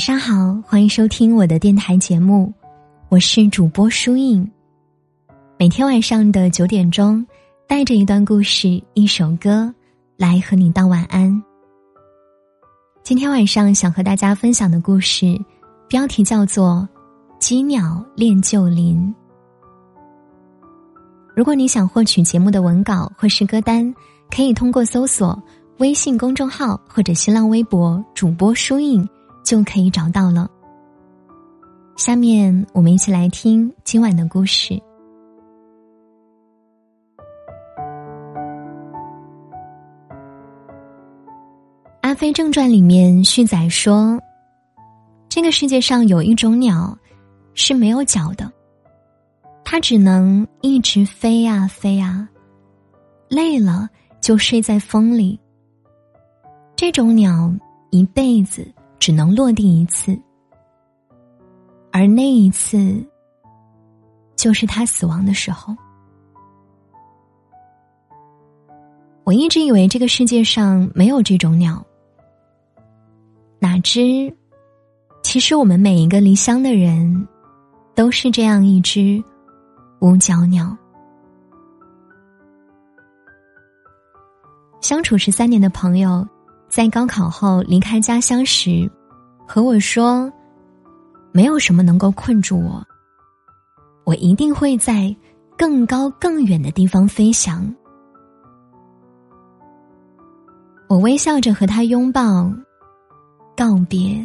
晚上好，欢迎收听我的电台节目，我是主播舒印。每天晚上的九点钟，带着一段故事、一首歌来和你道晚安。今天晚上想和大家分享的故事，标题叫做《鸡鸟恋旧林》。如果你想获取节目的文稿或是歌单，可以通过搜索微信公众号或者新浪微博主播舒印。就可以找到了。下面我们一起来听今晚的故事，《阿飞正传》里面续载说，这个世界上有一种鸟是没有脚的，它只能一直飞啊飞啊，累了就睡在风里。这种鸟一辈子。只能落地一次，而那一次，就是他死亡的时候。我一直以为这个世界上没有这种鸟，哪知，其实我们每一个离乡的人，都是这样一只无脚鸟。相处十三年的朋友。在高考后离开家乡时，和我说：“没有什么能够困住我，我一定会在更高更远的地方飞翔。”我微笑着和他拥抱，告别，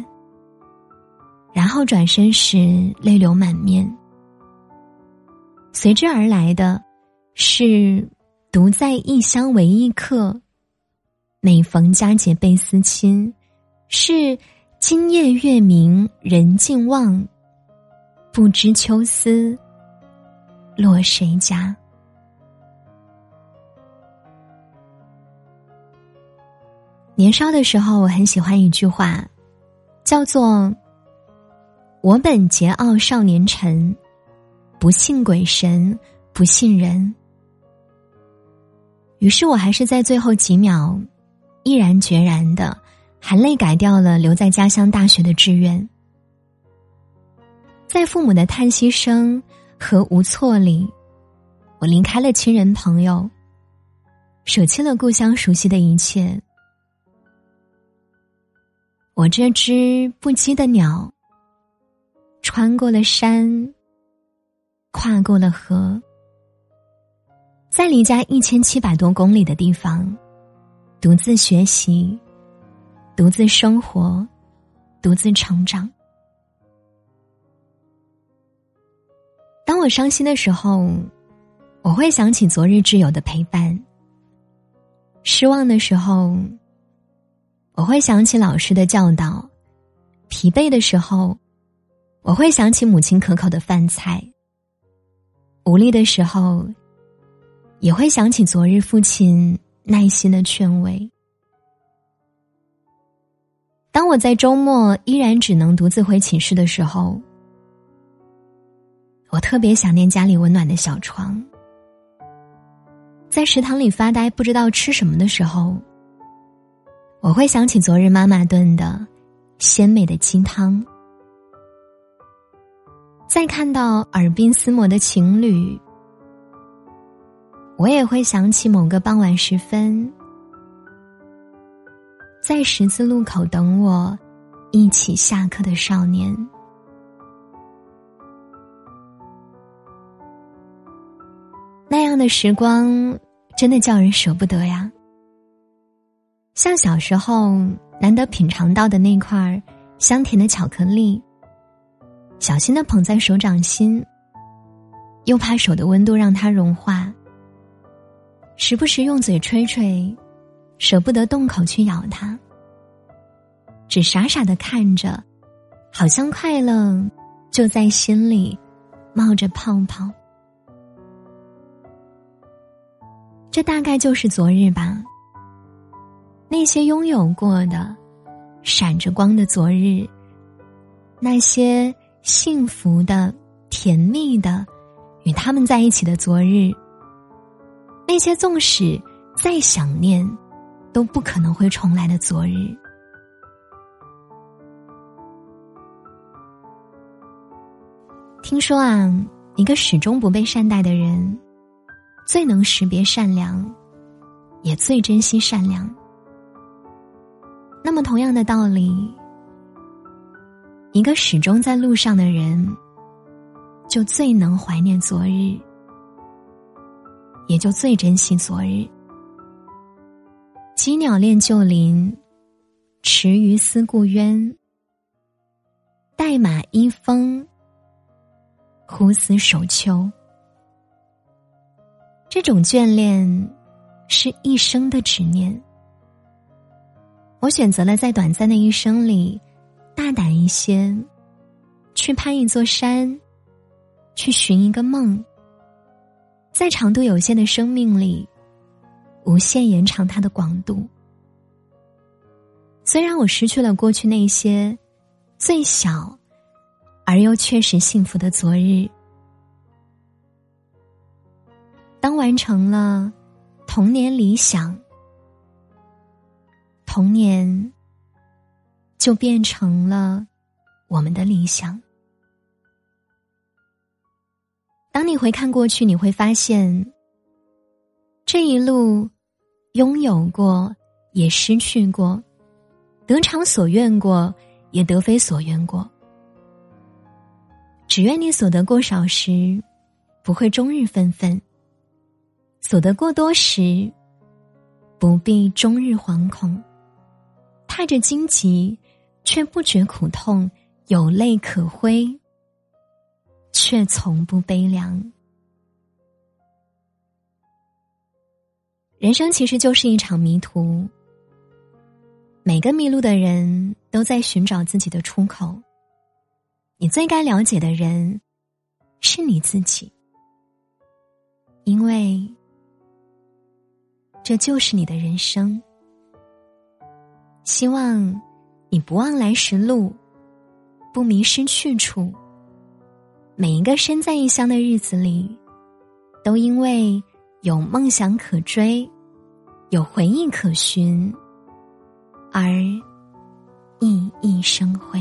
然后转身时泪流满面。随之而来的，是独在异乡为异客。每逢佳节倍思亲，是今夜月明人尽望，不知秋思落谁家。年少的时候，我很喜欢一句话，叫做“我本桀骜少年臣，不信鬼神，不信人。”于是我还是在最后几秒。毅然决然的，含泪改掉了留在家乡大学的志愿。在父母的叹息声和无措里，我离开了亲人朋友，舍弃了故乡熟悉的一切。我这只不羁的鸟，穿过了山，跨过了河，在离家一千七百多公里的地方。独自学习，独自生活，独自成长。当我伤心的时候，我会想起昨日挚友的陪伴；失望的时候，我会想起老师的教导；疲惫的时候，我会想起母亲可口的饭菜；无力的时候，也会想起昨日父亲。耐心的劝慰。当我在周末依然只能独自回寝室的时候，我特别想念家里温暖的小床。在食堂里发呆不知道吃什么的时候，我会想起昨日妈妈炖的鲜美的鸡汤。再看到耳鬓厮磨的情侣。我也会想起某个傍晚时分，在十字路口等我一起下课的少年。那样的时光，真的叫人舍不得呀。像小时候难得品尝到的那块香甜的巧克力，小心的捧在手掌心，又怕手的温度让它融化。时不时用嘴吹吹，舍不得动口去咬它，只傻傻的看着，好像快乐就在心里冒着泡泡。这大概就是昨日吧。那些拥有过的、闪着光的昨日，那些幸福的、甜蜜的，与他们在一起的昨日。那些纵使再想念，都不可能会重来的昨日。听说啊，一个始终不被善待的人，最能识别善良，也最珍惜善良。那么，同样的道理，一个始终在路上的人，就最能怀念昨日，也就最珍惜昨日。羁鸟恋旧林，池鱼思故渊。代马依风。苦思守秋，这种眷恋是一生的执念。我选择了在短暂的一生里，大胆一些，去攀一座山，去寻一个梦，在长度有限的生命里，无限延长它的广度。虽然我失去了过去那些最小。而又确实幸福的昨日，当完成了童年理想，童年就变成了我们的理想。当你回看过去，你会发现，这一路拥有过，也失去过；得偿所愿过，也得非所愿过。只愿你所得过少时，不会终日愤愤；所得过多时，不必终日惶恐。踏着荆棘，却不觉苦痛；有泪可挥，却从不悲凉。人生其实就是一场迷途，每个迷路的人都在寻找自己的出口。你最该了解的人，是你自己，因为这就是你的人生。希望你不忘来时路，不迷失去处。每一个身在异乡的日子里，都因为有梦想可追，有回忆可寻，而熠熠生辉。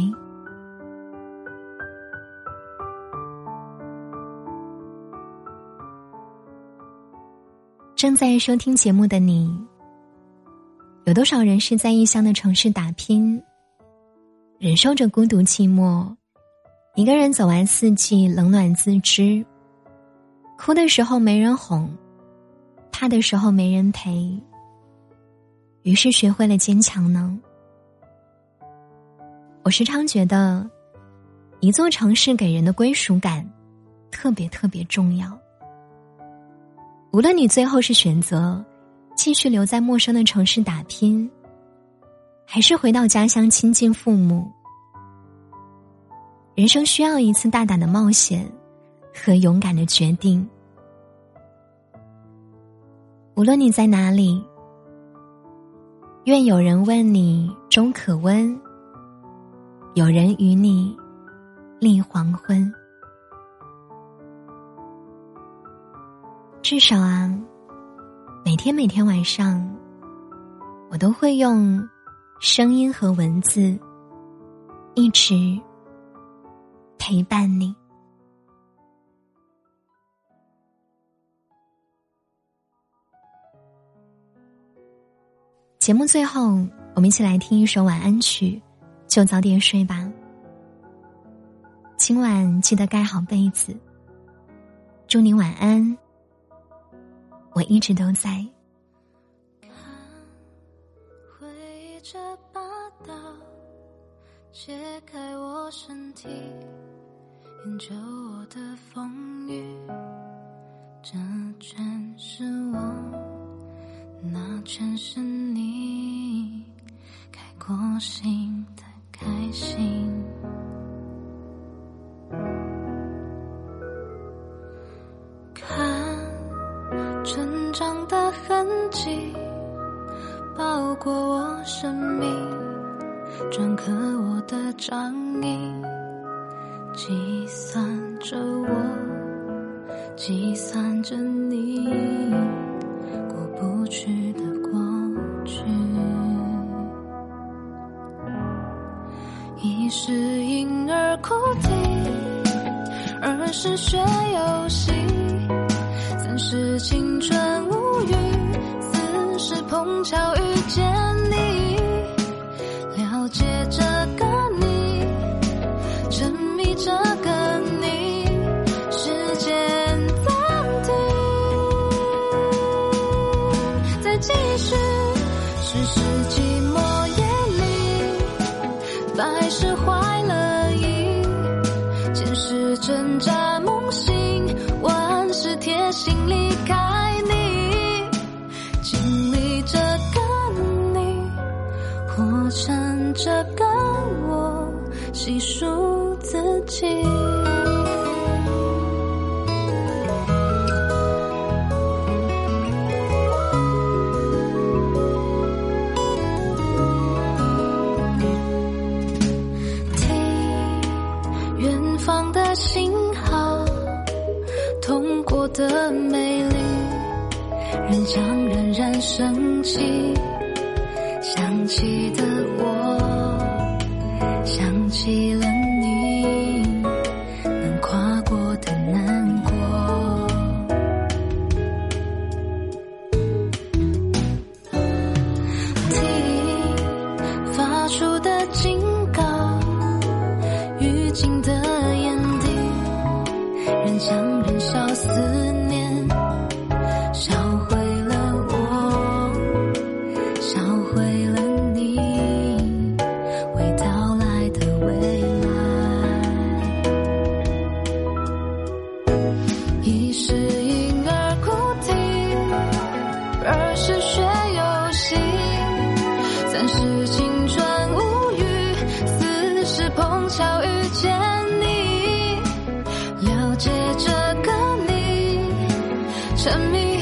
正在收听节目的你，有多少人是在异乡的城市打拼，忍受着孤独寂寞，一个人走完四季，冷暖自知。哭的时候没人哄，怕的时候没人陪，于是学会了坚强呢？我时常觉得，一座城市给人的归属感，特别特别重要。无论你最后是选择继续留在陌生的城市打拼，还是回到家乡亲近父母，人生需要一次大胆的冒险和勇敢的决定。无论你在哪里，愿有人问你粥可温，有人与你立黄昏。至少啊，每天每天晚上，我都会用声音和文字一直陪伴你。节目最后，我们一起来听一首晚安曲，就早点睡吧。今晚记得盖好被子，祝你晚安。我一直都在。解开我身体，研究我的风雨。这全是我，那全是你，开过心的开心。你计算着，我计算着，你过不去的过去。一是婴儿哭啼，二是学游戏，三是青春无语，四是碰巧遇见。心离开你经历这个你活成这个我细数自己。听远方的星的美丽仍将冉冉升起想起的我 Shut me.